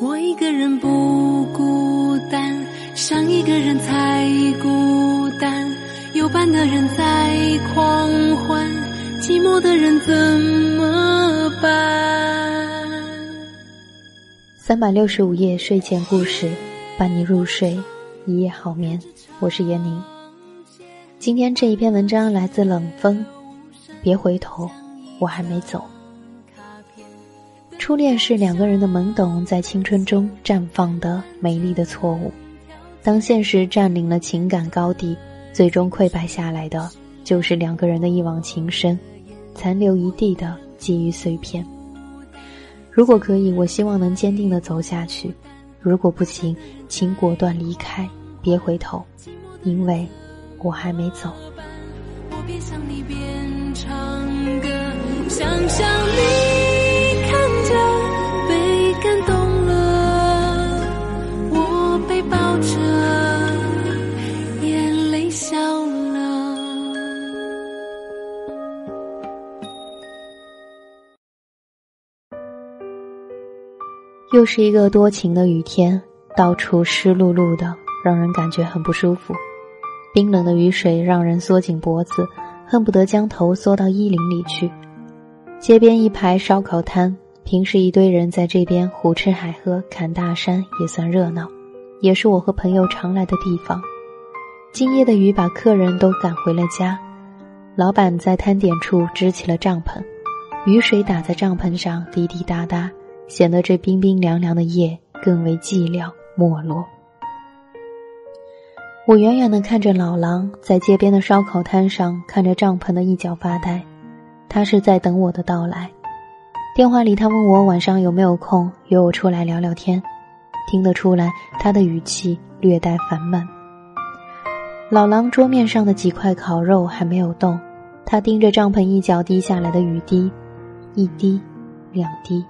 我一个人不孤单，想一个人才孤单。有伴的人在狂欢，寂寞的人怎么办？三百六十五夜睡前故事，伴你入睡，一夜好眠。我是闫宁。今天这一篇文章来自冷风，别回头，我还没走。初恋是两个人的懵懂，在青春中绽放的美丽的错误。当现实占领了情感高地，最终溃败下来的，就是两个人的一往情深，残留一地的记忆碎片。如果可以，我希望能坚定的走下去；如果不行，请果断离开，别回头，因为我还没走。边想你边唱歌，想象你看着。被感动了，我被抱着，眼泪笑了。又是一个多情的雨天，到处湿漉漉的，让人感觉很不舒服。冰冷的雨水让人缩紧脖子，恨不得将头缩到衣领里去。街边一排烧烤摊。平时一堆人在这边胡吃海喝、侃大山，也算热闹，也是我和朋友常来的地方。今夜的雨把客人都赶回了家，老板在摊点处支起了帐篷，雨水打在帐篷上滴滴答答，显得这冰冰凉凉的夜更为寂寥没落。我远远地看着老狼在街边的烧烤摊上看着帐篷的一角发呆，他是在等我的到来。电话里，他问我晚上有没有空约我出来聊聊天，听得出来他的语气略带烦闷。老狼桌面上的几块烤肉还没有动，他盯着帐篷一角滴下来的雨滴，一滴，两滴，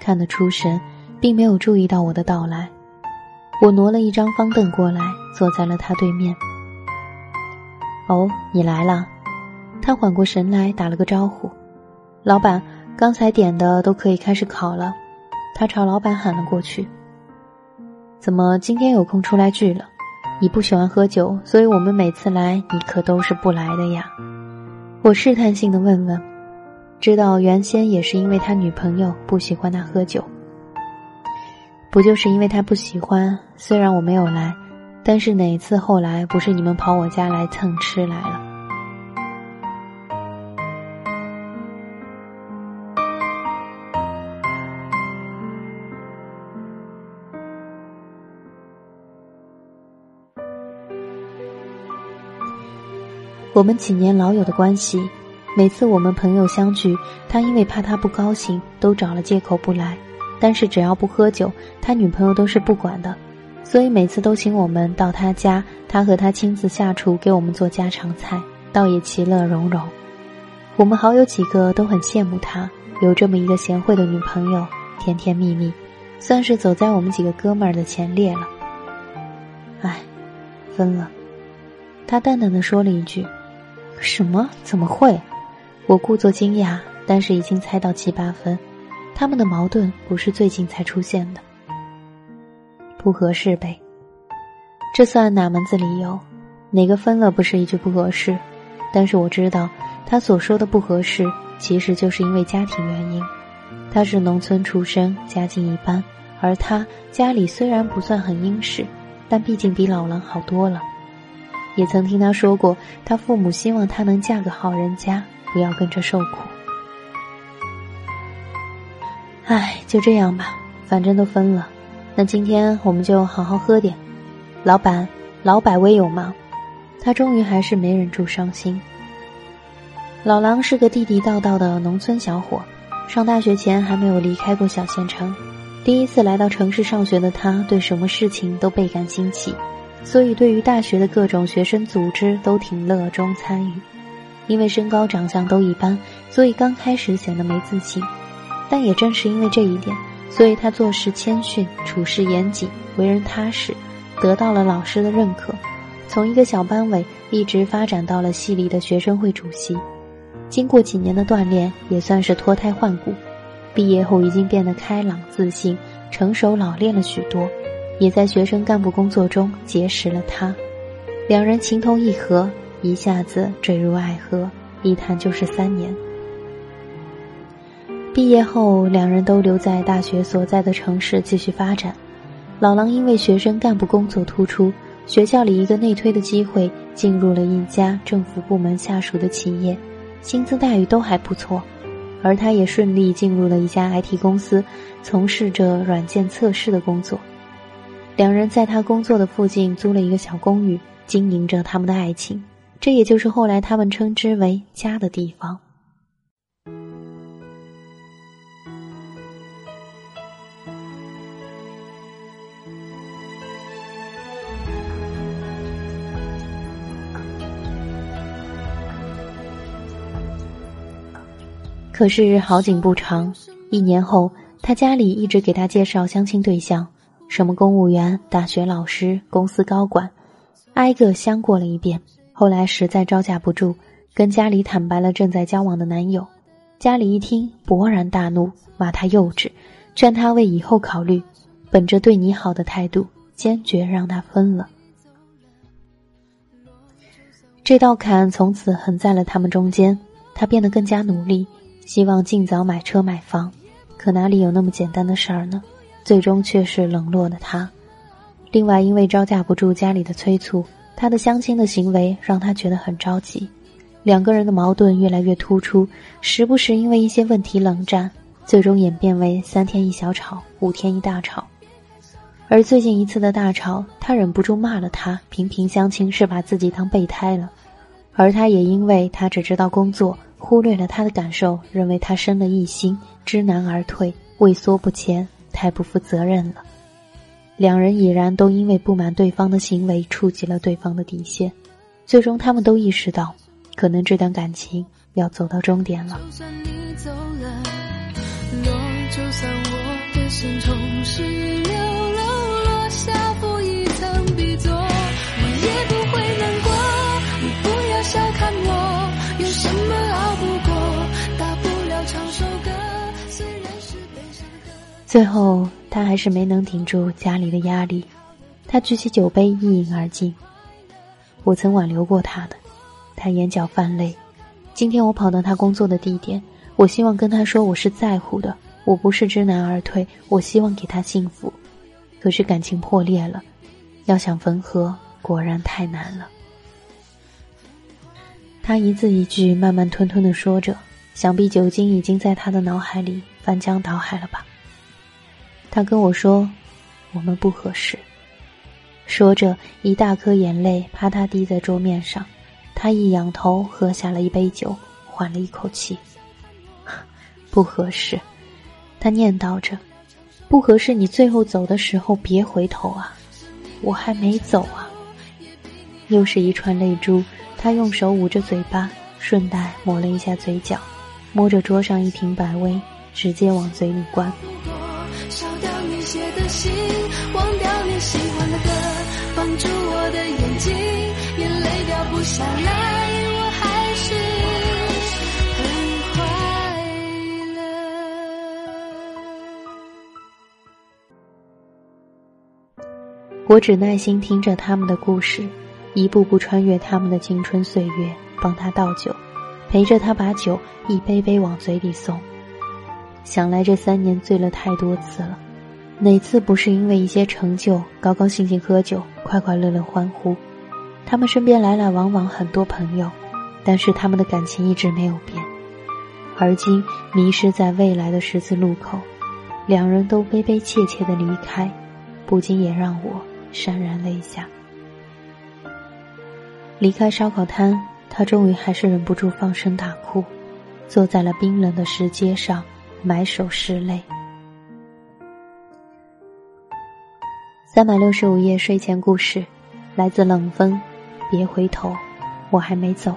看得出神，并没有注意到我的到来。我挪了一张方凳过来，坐在了他对面。哦，你来了，他缓过神来，打了个招呼，老板。刚才点的都可以开始烤了，他朝老板喊了过去。怎么今天有空出来聚了？你不喜欢喝酒，所以我们每次来你可都是不来的呀。我试探性的问问，知道原先也是因为他女朋友不喜欢他喝酒。不就是因为他不喜欢？虽然我没有来，但是哪次后来不是你们跑我家来蹭吃来了？我们几年老友的关系，每次我们朋友相聚，他因为怕他不高兴，都找了借口不来。但是只要不喝酒，他女朋友都是不管的，所以每次都请我们到他家，他和他亲自下厨给我们做家常菜，倒也其乐融融。我们好友几个都很羡慕他，有这么一个贤惠的女朋友，甜甜蜜蜜，算是走在我们几个哥们儿的前列了。唉，分了。他淡淡的说了一句。什么？怎么会？我故作惊讶，但是已经猜到七八分。他们的矛盾不是最近才出现的，不合适呗。这算哪门子理由？哪个分了不是一句不合适？但是我知道，他所说的不合适，其实就是因为家庭原因。他是农村出身，家境一般，而他家里虽然不算很殷实，但毕竟比老狼好多了。也曾听他说过，他父母希望他能嫁个好人家，不要跟着受苦。唉，就这样吧，反正都分了，那今天我们就好好喝点。老板，老百威有吗？他终于还是没忍住伤心。老狼是个地地道道的农村小伙，上大学前还没有离开过小县城，第一次来到城市上学的他，对什么事情都倍感新奇。所以，对于大学的各种学生组织都挺乐衷参与。因为身高长相都一般，所以刚开始显得没自信。但也正是因为这一点，所以他做事谦逊，处事严谨，为人踏实，得到了老师的认可。从一个小班委一直发展到了系里的学生会主席。经过几年的锻炼，也算是脱胎换骨。毕业后已经变得开朗、自信、成熟、老练了许多，也在学生干部工作中结识了他。两人情投意合，一下子坠入爱河，一谈就是三年。毕业后，两人都留在大学所在的城市继续发展。老狼因为学生干部工作突出，学校里一个内推的机会，进入了一家政府部门下属的企业，薪资待遇都还不错。而他也顺利进入了一家 IT 公司，从事着软件测试的工作。两人在他工作的附近租了一个小公寓，经营着他们的爱情。这也就是后来他们称之为家的地方。可是好景不长，一年后，他家里一直给他介绍相亲对象，什么公务员、大学老师、公司高管，挨个相过了一遍。后来实在招架不住，跟家里坦白了正在交往的男友。家里一听，勃然大怒，骂他幼稚，劝他为以后考虑，本着对你好的态度，坚决让他分了。这道坎从此横在了他们中间，他变得更加努力。希望尽早买车买房，可哪里有那么简单的事儿呢？最终却是冷落了他。另外，因为招架不住家里的催促，他的相亲的行为让他觉得很着急。两个人的矛盾越来越突出，时不时因为一些问题冷战，最终演变为三天一小吵，五天一大吵。而最近一次的大吵，他忍不住骂了他：频频相亲是把自己当备胎了。而他也因为他只知道工作。忽略了他的感受，认为他生了一心，知难而退，畏缩不前，太不负责任了。两人已然都因为不满对方的行为，触及了对方的底线。最终，他们都意识到，可能这段感情要走到终点了。就算你走了，就算我最后，他还是没能顶住家里的压力，他举起酒杯一饮而尽。我曾挽留过他的，他眼角泛泪。今天我跑到他工作的地点，我希望跟他说我是在乎的，我不是知难而退，我希望给他幸福。可是感情破裂了，要想缝合，果然太难了。他一字一句慢慢吞吞的说着，想必酒精已经在他的脑海里翻江倒海了吧。他跟我说：“我们不合适。”说着，一大颗眼泪啪嗒滴在桌面上。他一仰头，喝下了一杯酒，缓了一口气。不合适，他念叨着：“不合适，你最后走的时候别回头啊，我还没走啊。”又是一串泪珠。他用手捂着嘴巴，顺带抹了一下嘴角，摸着桌上一瓶百威，直接往嘴里灌。写的信，忘掉你喜欢的歌，放住我的眼睛，眼泪掉不下来，我还是很快乐。我只耐心听着他们的故事，一步步穿越他们的青春岁月，帮他倒酒，陪着他把酒一杯杯往嘴里送。想来这三年醉了太多次了。哪次不是因为一些成就，高高兴兴喝酒，快快乐乐欢呼？他们身边来来往往很多朋友，但是他们的感情一直没有变。而今迷失在未来的十字路口，两人都悲悲切切的离开，不禁也让我潸然泪下。离开烧烤摊，他终于还是忍不住放声大哭，坐在了冰冷的石阶上，埋首拭泪。三百六十五夜睡前故事，来自冷风。别回头，我还没走。